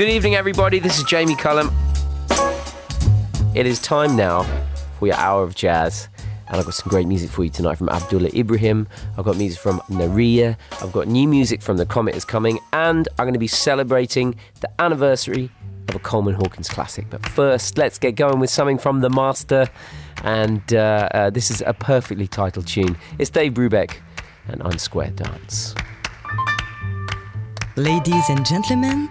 Good evening, everybody. This is Jamie Cullum. It is time now for your hour of jazz. And I've got some great music for you tonight from Abdullah Ibrahim. I've got music from Nerija. I've got new music from The Comet is Coming. And I'm going to be celebrating the anniversary of a Coleman Hawkins classic. But first, let's get going with something from The Master. And uh, uh, this is a perfectly titled tune. It's Dave Brubeck and Unsquare Dance. Ladies and gentlemen,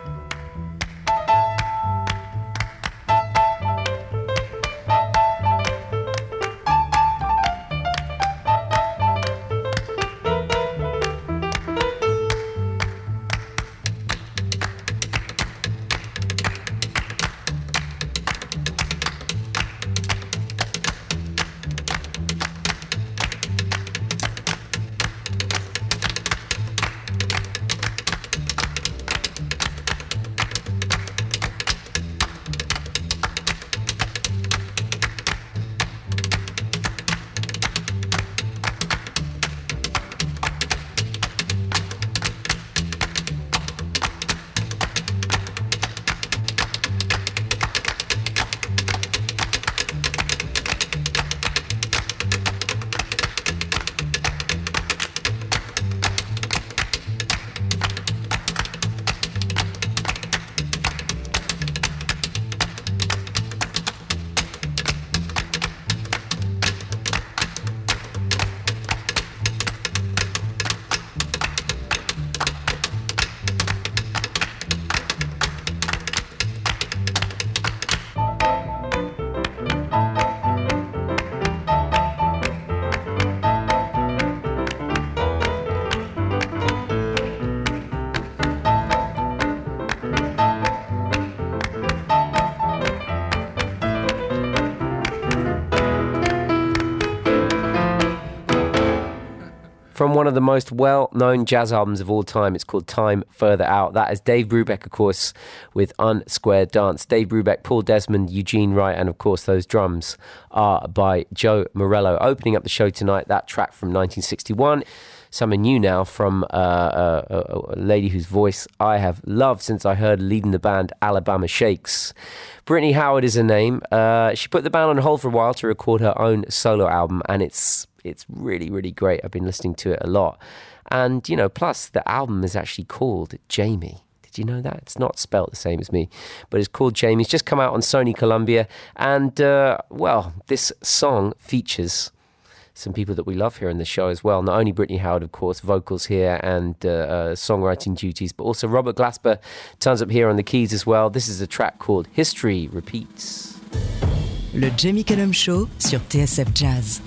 From one of the most well known jazz albums of all time. It's called Time Further Out. That is Dave Brubeck, of course, with Unsquare Dance. Dave Brubeck, Paul Desmond, Eugene Wright, and of course, those drums are by Joe Morello. Opening up the show tonight, that track from 1961 something new now from uh, uh, a, a, lady whose voice I have loved since I heard leading the band Alabama Shakes. Brittany Howard is her name. Uh, she put the band on hold for a while to record her own solo album, and it's it's really, really great. I've been listening to it a lot. And, you know, plus the album is actually called Jamie. Did you know that? It's not spelt the same as me, but it's called Jamie. It's just come out on Sony Columbia. And, uh, well, this song features some people that we love here in the show as well. Not only Brittany Howard, of course, vocals here and uh, uh, songwriting duties, but also Robert Glasper turns up here on the keys as well. This is a track called History Repeats. Le Jamie Cullum Show sur TSF Jazz.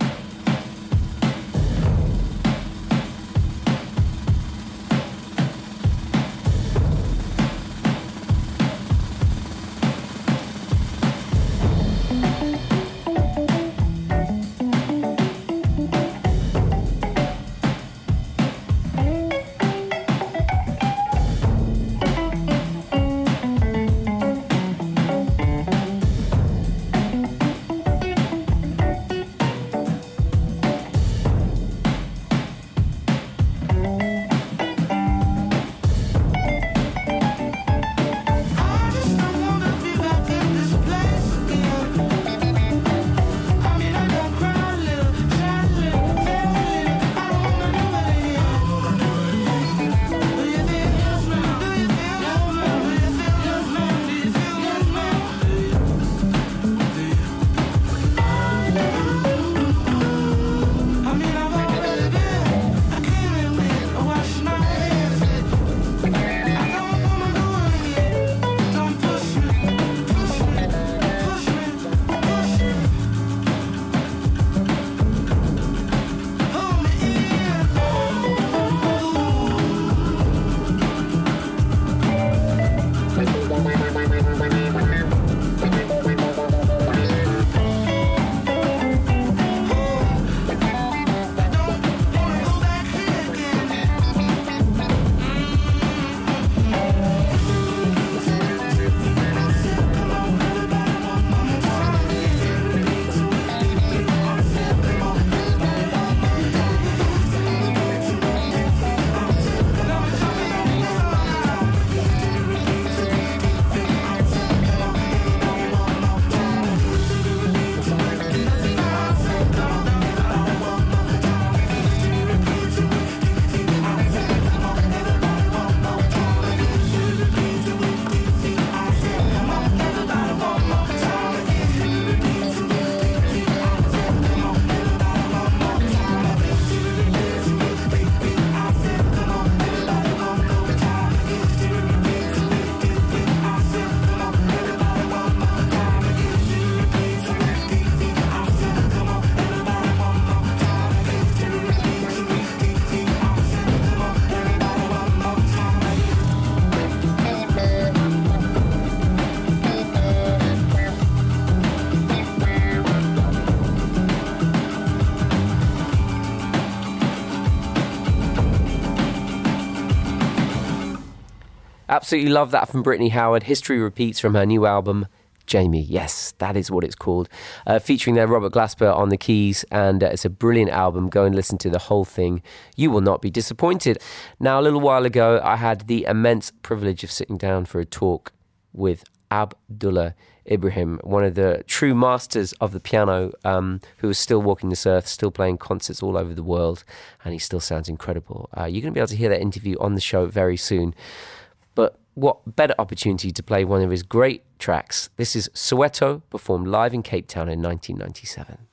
Absolutely love that from Brittany Howard. History repeats from her new album, Jamie. Yes, that is what it's called. Uh, featuring there Robert Glasper on the keys, and uh, it's a brilliant album. Go and listen to the whole thing. You will not be disappointed. Now, a little while ago, I had the immense privilege of sitting down for a talk with Abdullah Ibrahim, one of the true masters of the piano, um, who is still walking this earth, still playing concerts all over the world, and he still sounds incredible. Uh, you're going to be able to hear that interview on the show very soon. But what better opportunity to play one of his great tracks? This is Soweto, performed live in Cape Town in 1997.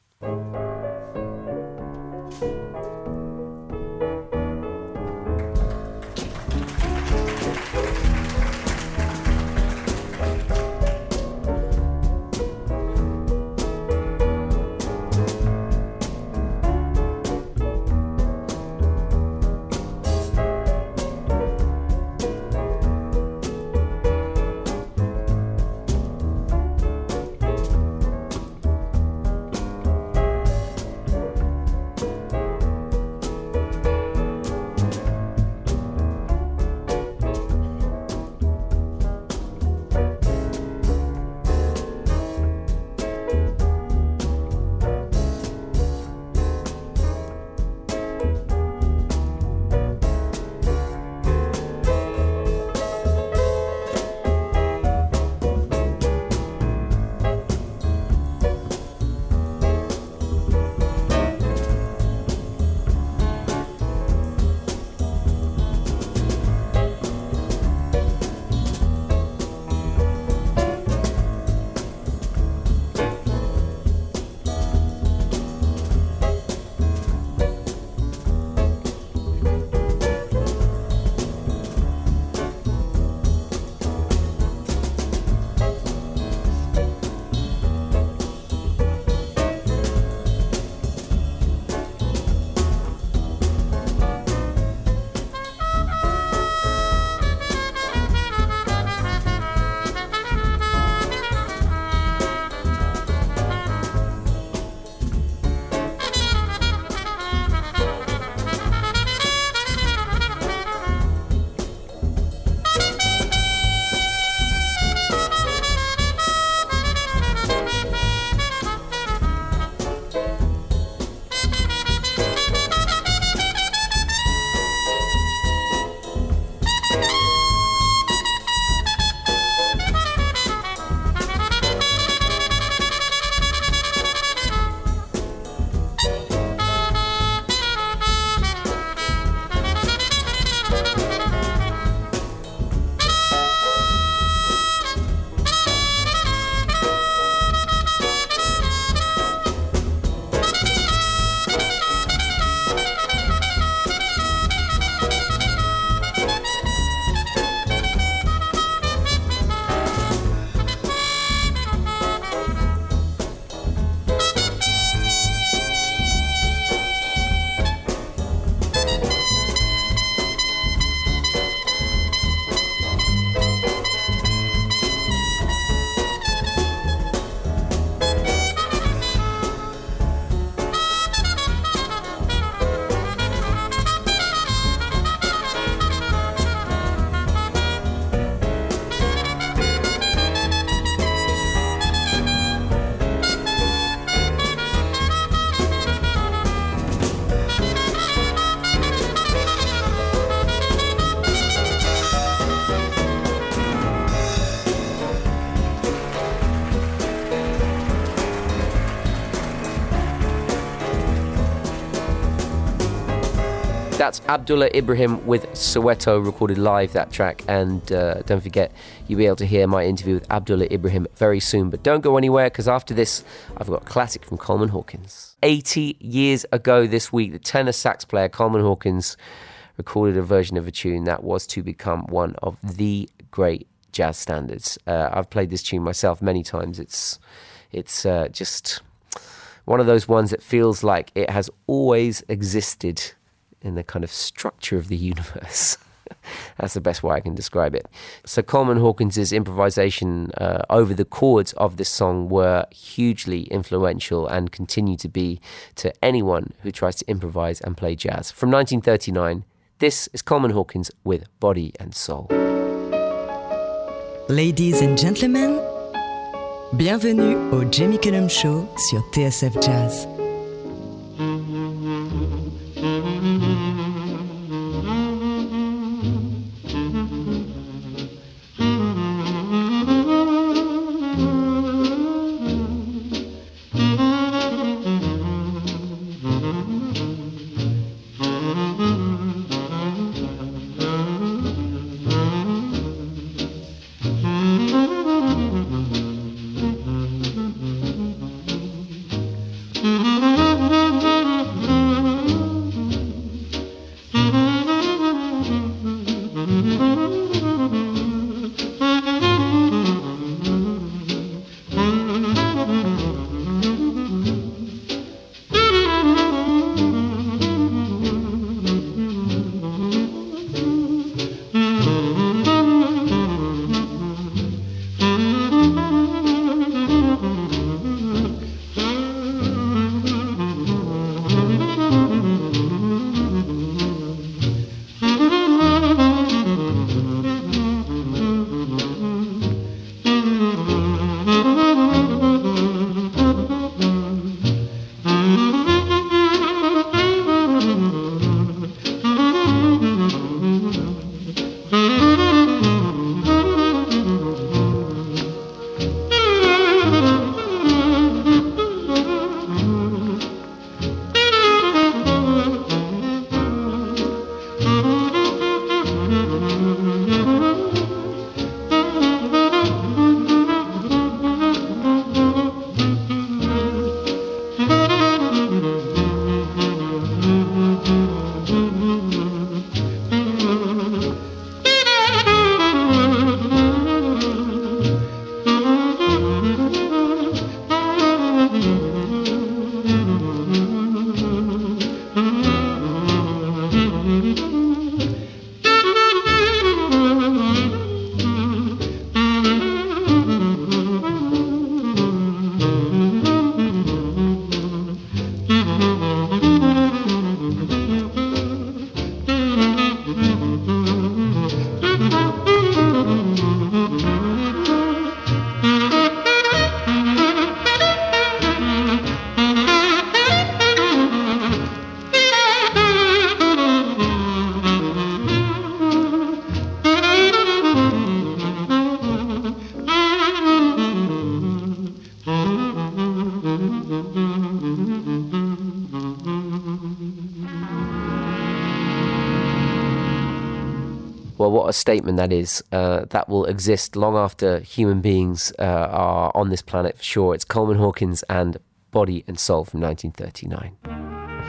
That's Abdullah Ibrahim with Soweto, recorded live that track. And uh, don't forget, you'll be able to hear my interview with Abdullah Ibrahim very soon. But don't go anywhere because after this, I've got a classic from Coleman Hawkins. 80 years ago this week, the tenor sax player Coleman Hawkins recorded a version of a tune that was to become one of the great jazz standards. Uh, I've played this tune myself many times. It's it's uh, just one of those ones that feels like it has always existed in the kind of structure of the universe. That's the best way I can describe it. So Coleman Hawkins's improvisation uh, over the chords of this song were hugely influential and continue to be to anyone who tries to improvise and play jazz. From 1939, this is Coleman Hawkins with Body and Soul. Ladies and gentlemen, bienvenue au Jamie Cullum Show sur TSF Jazz. A statement that is uh, that will exist long after human beings uh, are on this planet for sure. It's Coleman Hawkins and Body and Soul from 1939.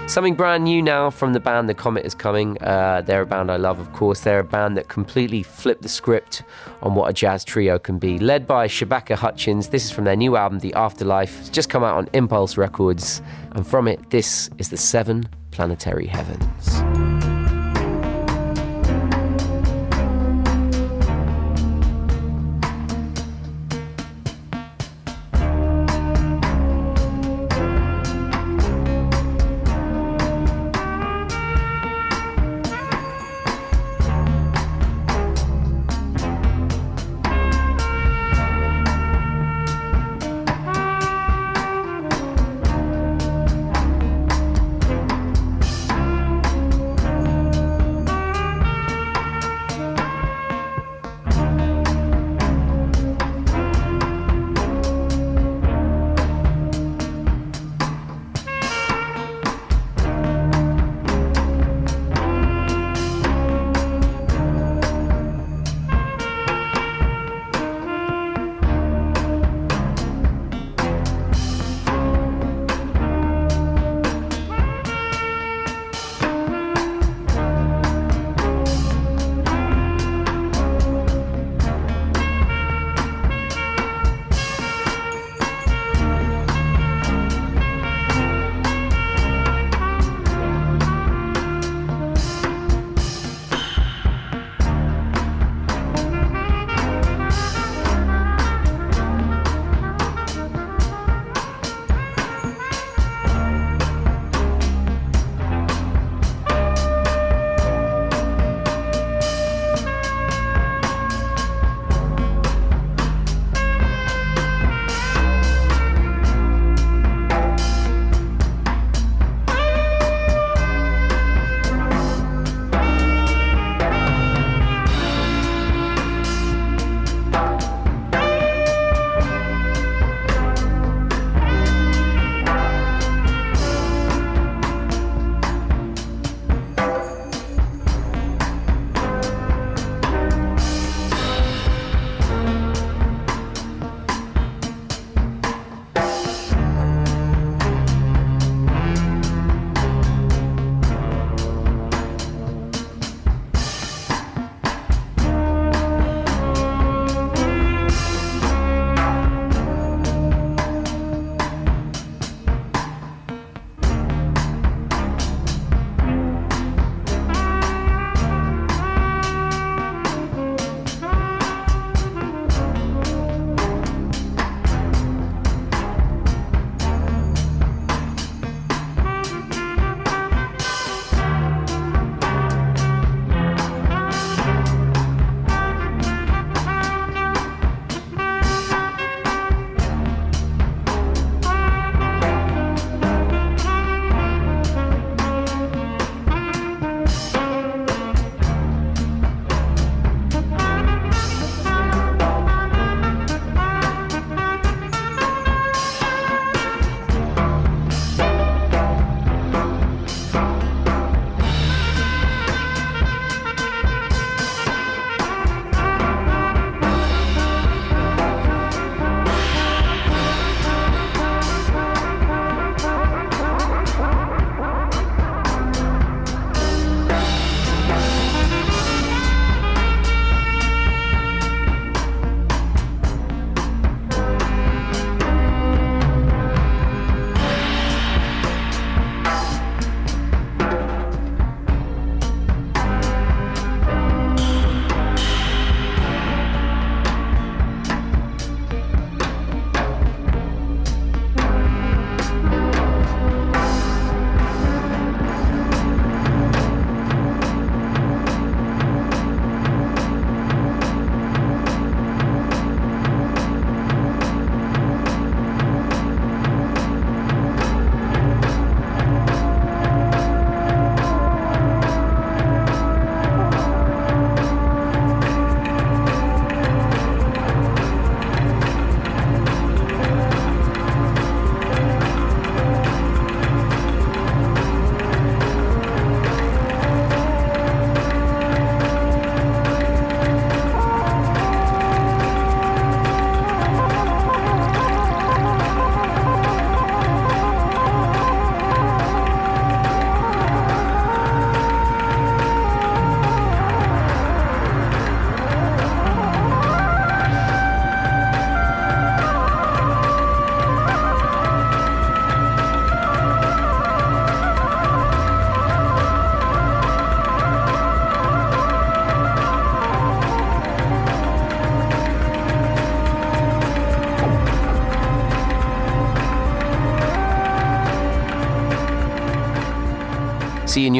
Something brand new now from the band The Comet is Coming. Uh, they're a band I love, of course. They're a band that completely flipped the script on what a jazz trio can be. Led by Shabaka Hutchings. This is from their new album, The Afterlife. It's just come out on Impulse Records. And from it, this is The Seven Planetary Heavens.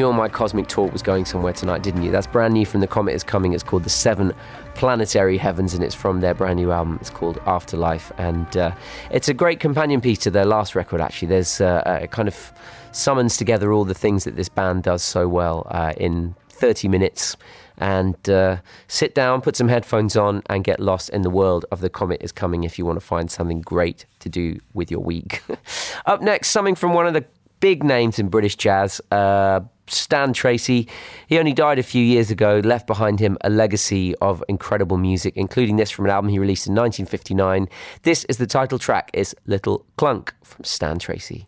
Knew my cosmic talk was going somewhere tonight, didn't you? That's brand new from The Comet is Coming. It's called The Seven Planetary Heavens, and it's from their brand new album. It's called Afterlife, and uh, it's a great companion piece to their last record, actually. There's uh, a kind of summons together all the things that this band does so well uh, in 30 minutes and uh, sit down, put some headphones on, and get lost in the world of The Comet is Coming if you want to find something great to do with your week. Up next, something from one of the big names in British jazz. Uh, Stan Tracey. He only died a few years ago, left behind him a legacy of incredible music, including this from an album he released in 1959. This is the title track, is Little Klunk from Stan Tracey.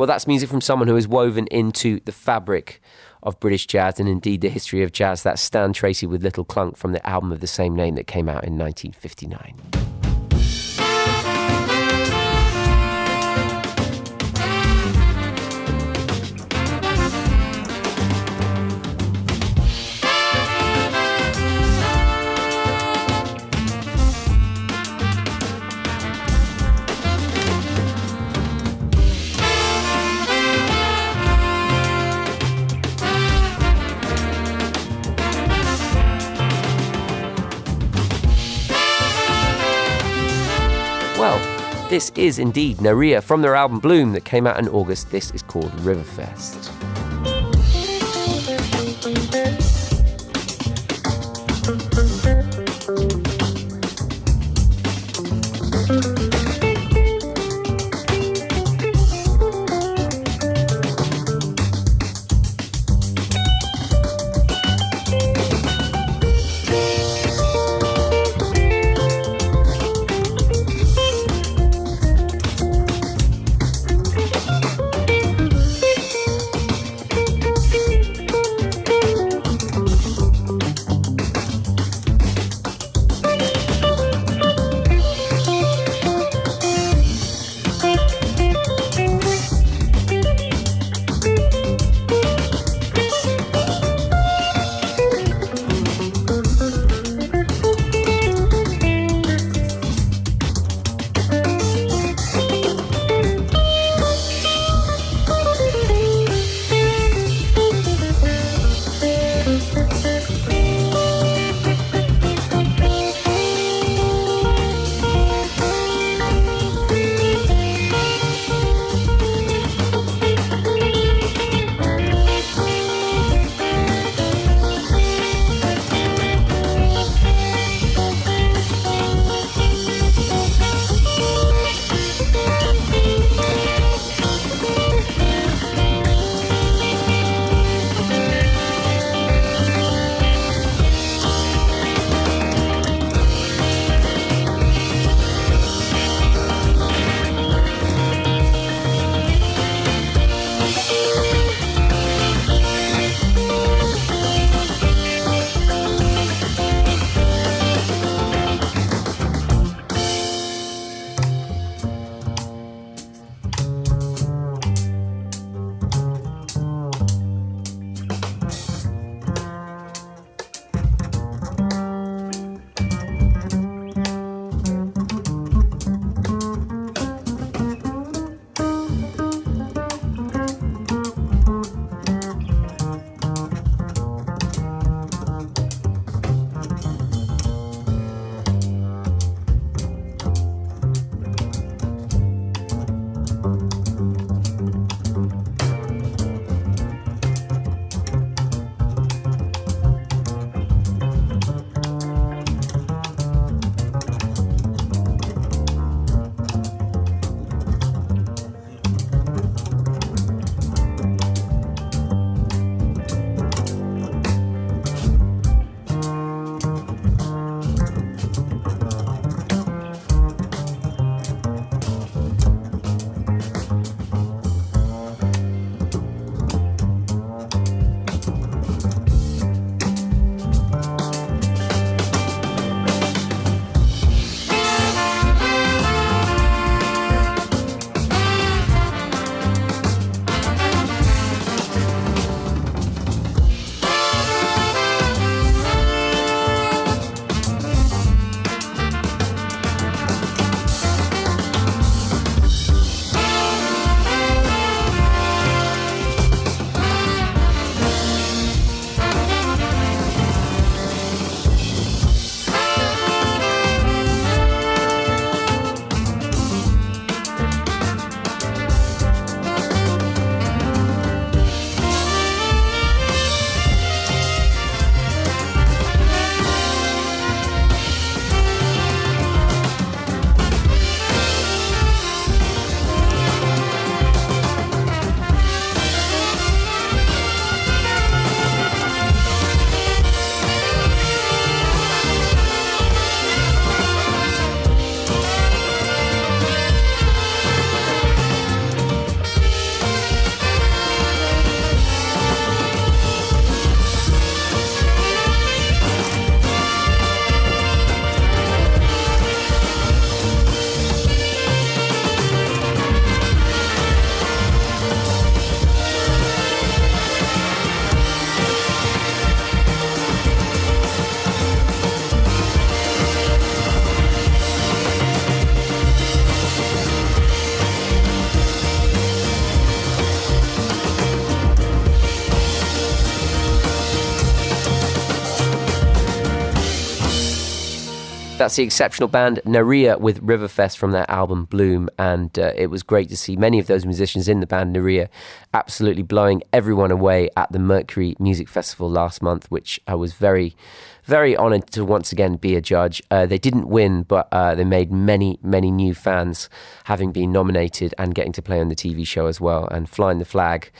Well, that's music from someone who is woven into the fabric of British jazz and indeed the history of jazz. That's Stan Tracey with Little Klunk from the album of the same name that came out in 1959. This is indeed Nerija from their album Bloom that came out in August. This is called Riverfest. That's the exceptional band Nerija with Riverfest from their album Bloom. And uh, it was great to see many of those musicians in the band Nerija absolutely blowing everyone away at the Mercury Music Festival last month, which I was very, very honored to once again be a judge. Uh, they didn't win, but uh, they made many, many new fans having been nominated and getting to play on the TV show as well and flying the flag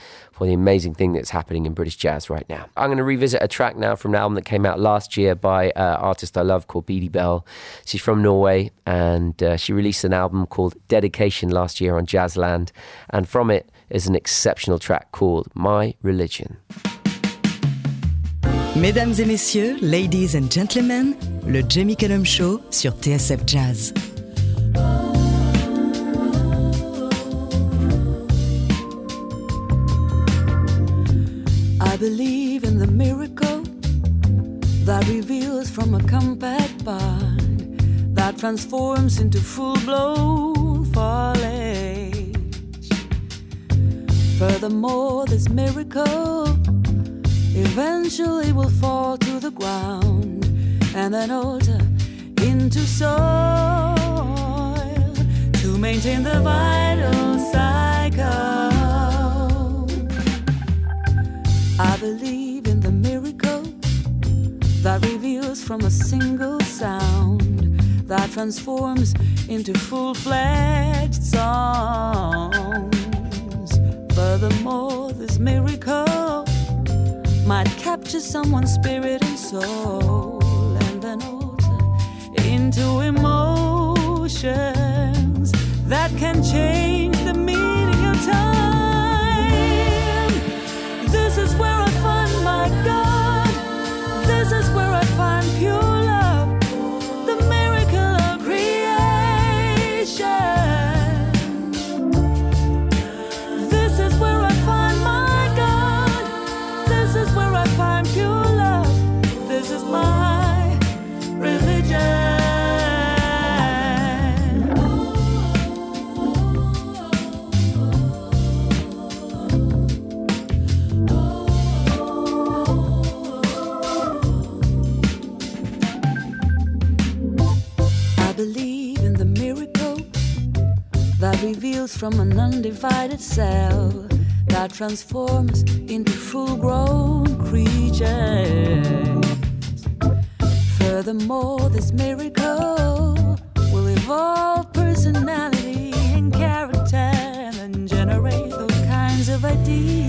for the amazing thing that's happening in British jazz right now. I'm going to revisit a track now from an album that came out last year by an uh, artist I love called Beady Belle. She's from Norway and uh, she released an album called Dedication last year on Jazzland. And from it is an exceptional track called My Religion. Mesdames et messieurs, ladies and gentlemen, le Jamie Cullum Show sur TSF Jazz. I believe in the miracle that reveals from a compact bond that transforms into full blown foliage. Furthermore, this miracle eventually will fall to the ground and then alter into soil to maintain the vital cycle. I believe in the miracle that reveals from a single sound that transforms into full fledged songs. Furthermore, this miracle might capture someone's spirit and soul and then alter into emotions that can change the meaning of time. This is where I find my God. This is where I from an undivided cell that transforms into full grown creatures. Furthermore, this miracle will evolve personality and character and generate those kinds of ideas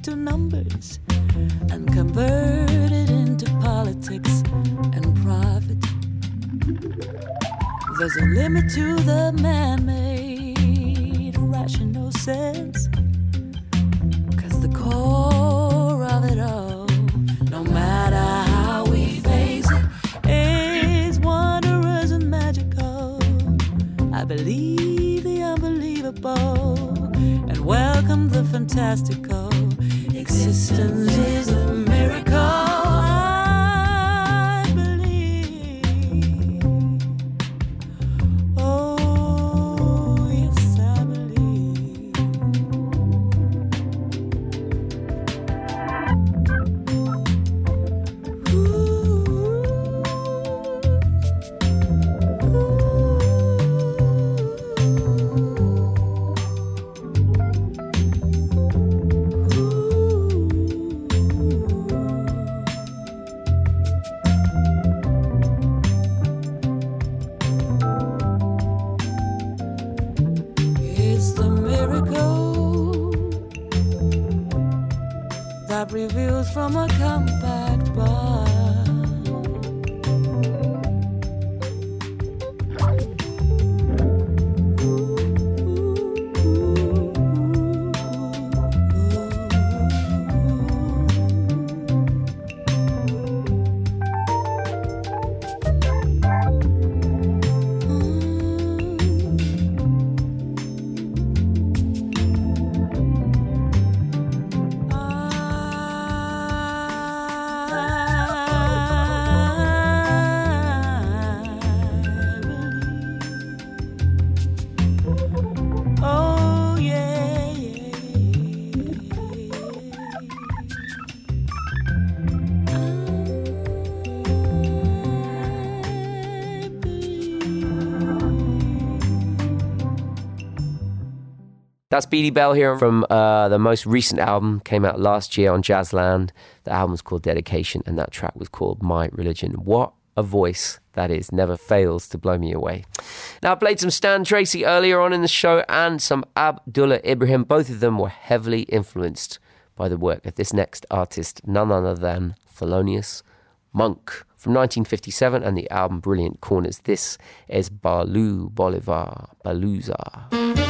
into numbers and convert it into politics and profit. There's a limit to the man made rational sense. Cause the core of it all, no matter how we face it, is wondrous and magical. I believe unbelievable and welcome the fantastical existence is a miracle. What. That's Beady Belle here from uh, the most recent album, came out last year on Jazzland. The album was called Dedication, and that track was called My Religion. What a voice that is, never fails to blow me away. Now, I played some Stan Tracey earlier on in the show and some Abdullah Ibrahim. Both of them were heavily influenced by the work of this next artist, none other than Thelonious Monk from 1957 and the album Brilliant Corners. This is Ba-lue Bolivar, Ba-lues-are.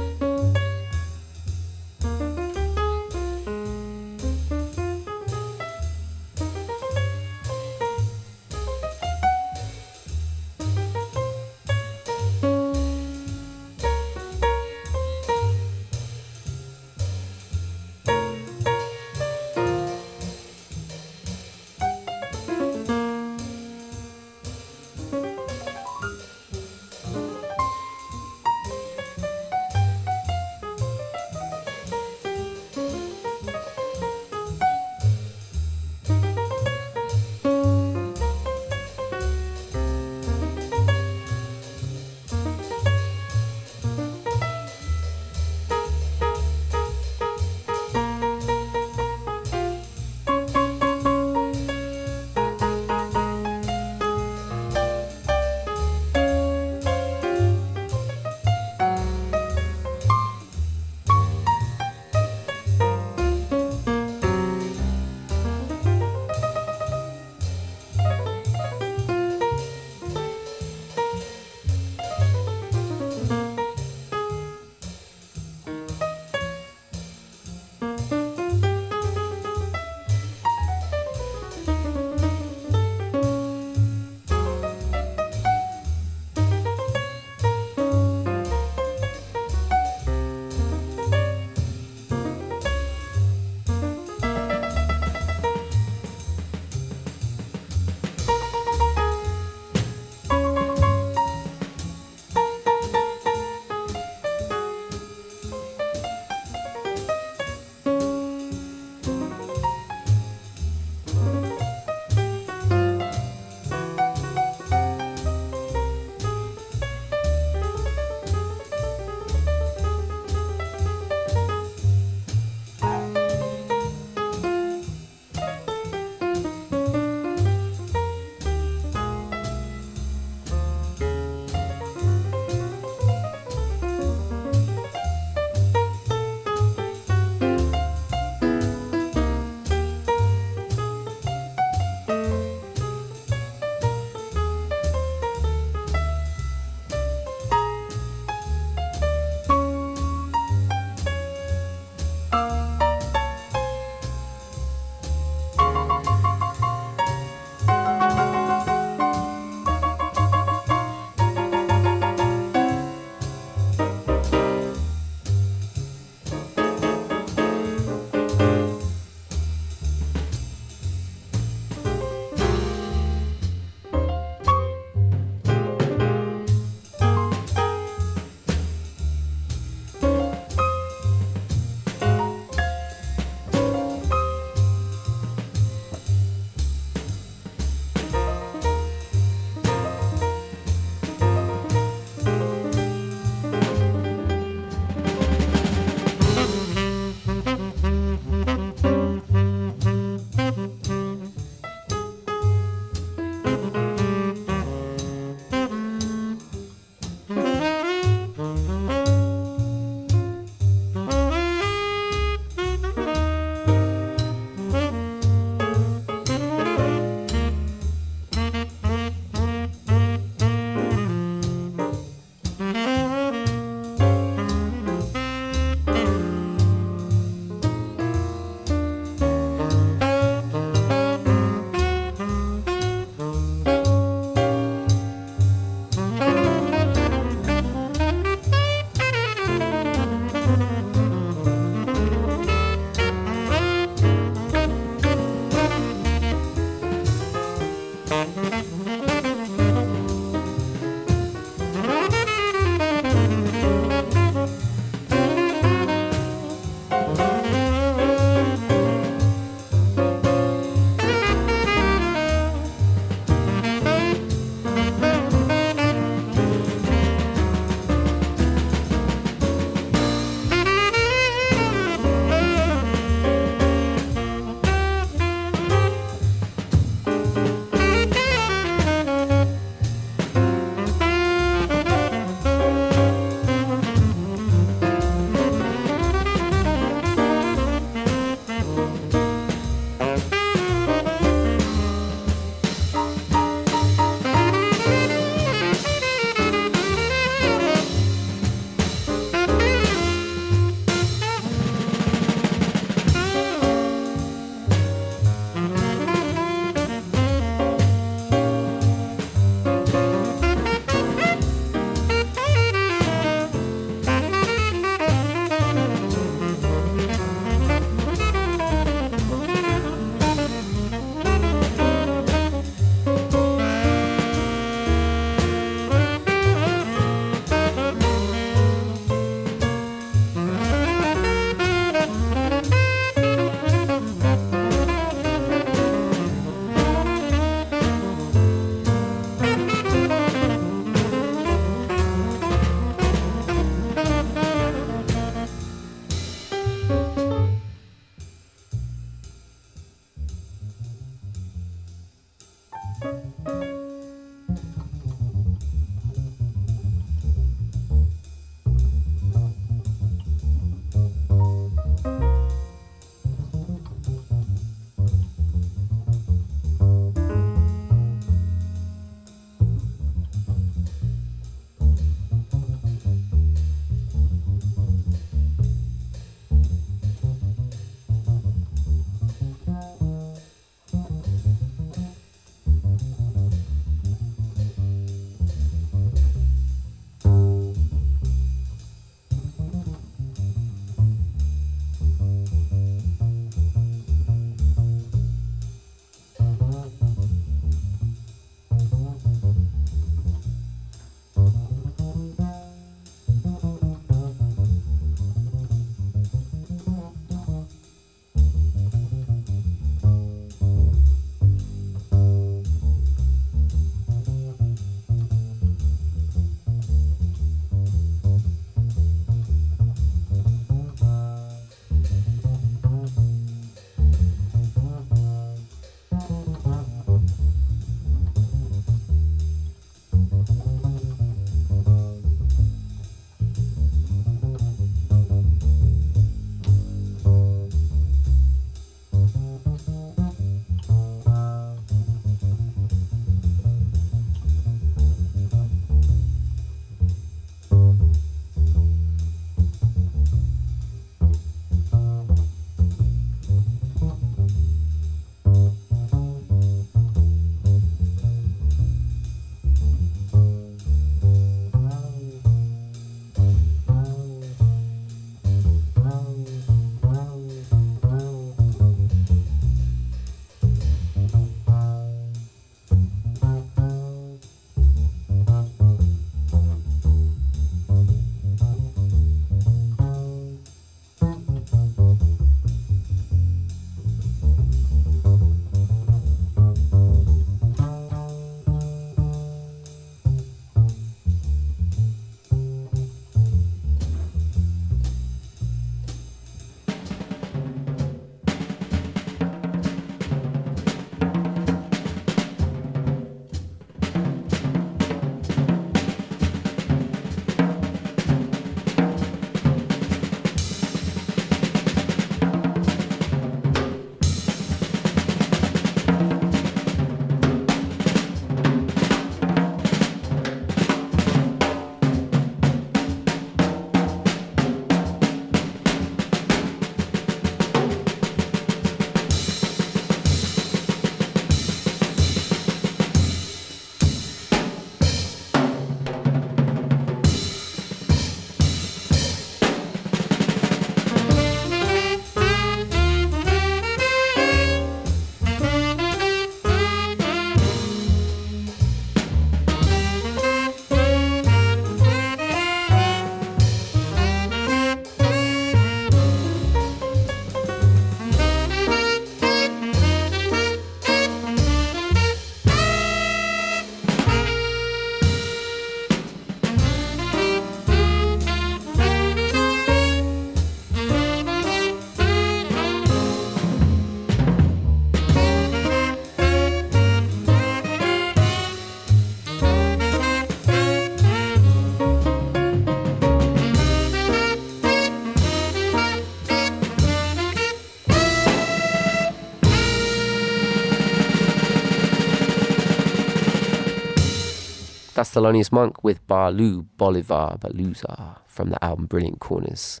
Thelonious Monk with Ba-lue Bolivar Ba-lues-are from the album Brilliant Corners.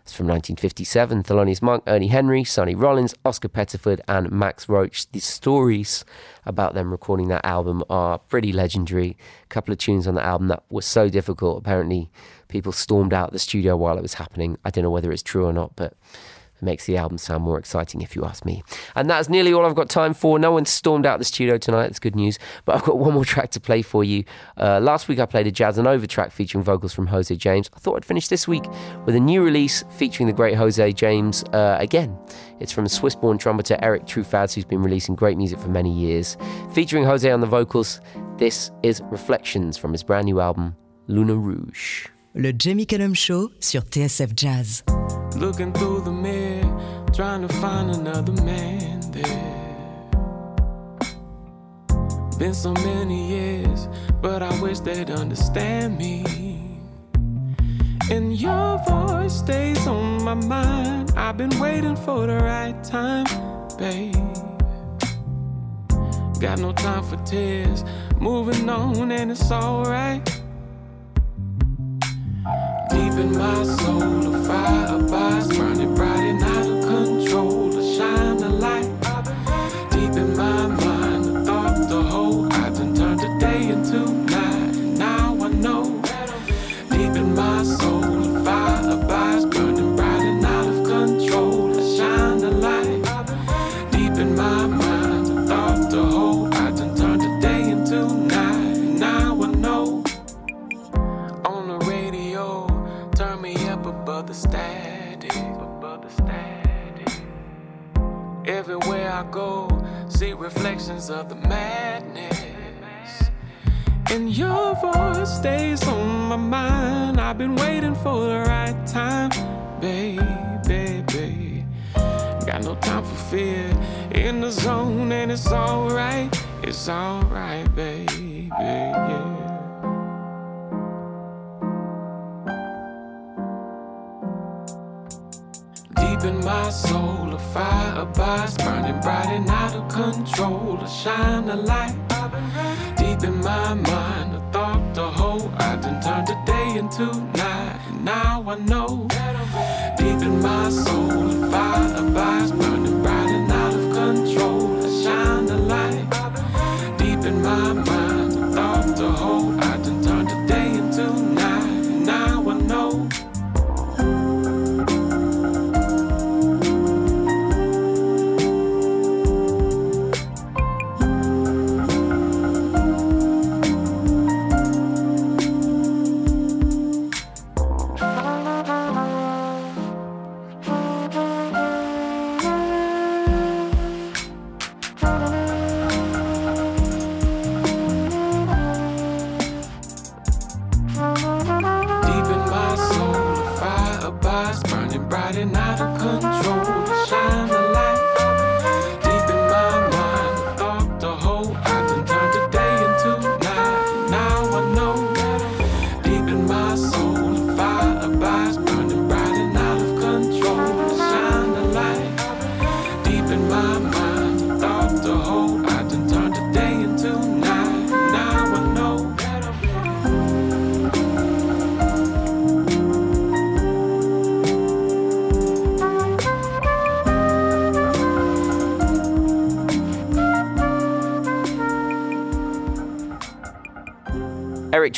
It's from 1957. Thelonious Monk, Ernie Henry, Sonny Rollins, Oscar Pettiford, and Max Roach. The stories about them recording that album are pretty legendary. A couple of tunes on the album that were so difficult. Apparently, people stormed out the studio while it was happening. I don't know whether it's true or not, but it makes the album sound more exciting, if you ask me. And that's nearly all I've got time for. No one stormed out the studio tonight. That's good news. But I've got one more track to play for you. Uh, last week I played a Jazzanova track featuring vocals from Jose James. I thought I'd finish this week with a new release featuring the great Jose James uh, again. It's from Swiss born trumpeter Erik Truffaz, who's been releasing great music for many years. Featuring Jose on the vocals, this is Reflections from his brand new album, Lune Rouge. Le Jamie Cullum Show sur TSF Jazz. Looking through the mirror, trying to find another man there. Been so many years, but I wish they'd understand me. And your voice stays on my mind. I've been waiting for the right time, babe. Got no time for tears, moving on, and it's alright. Deep in my soul, a fire abides, burning bright I go, see reflections of the madness. And your voice stays on my mind. I've been waiting for the right time, baby, baby. Got no time for fear. In the zone, and it's alright. It's alright, baby, yeah. Deep in my soul, a fire abides, burning bright and out of control. To shine a light. Deep in my mind, a thought to hold. I done turned the day into night. And now I know. Deep in my soul, a fire abides,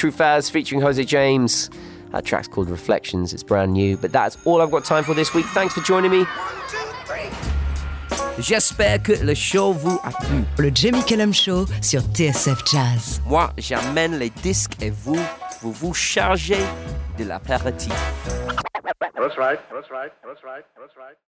Erik Truffaz featuring Jose James. That track's called Reflections. It's brand new, but that's all I've got time for this week. Thanks for joining me. J'espère que le show vous a plu. Le Jamie Cullum Show sur TSF Jazz. Moi, j'amène les disques et vous, vous vous chargez de l'apéritif. That's right. That's right. That's right. That's right.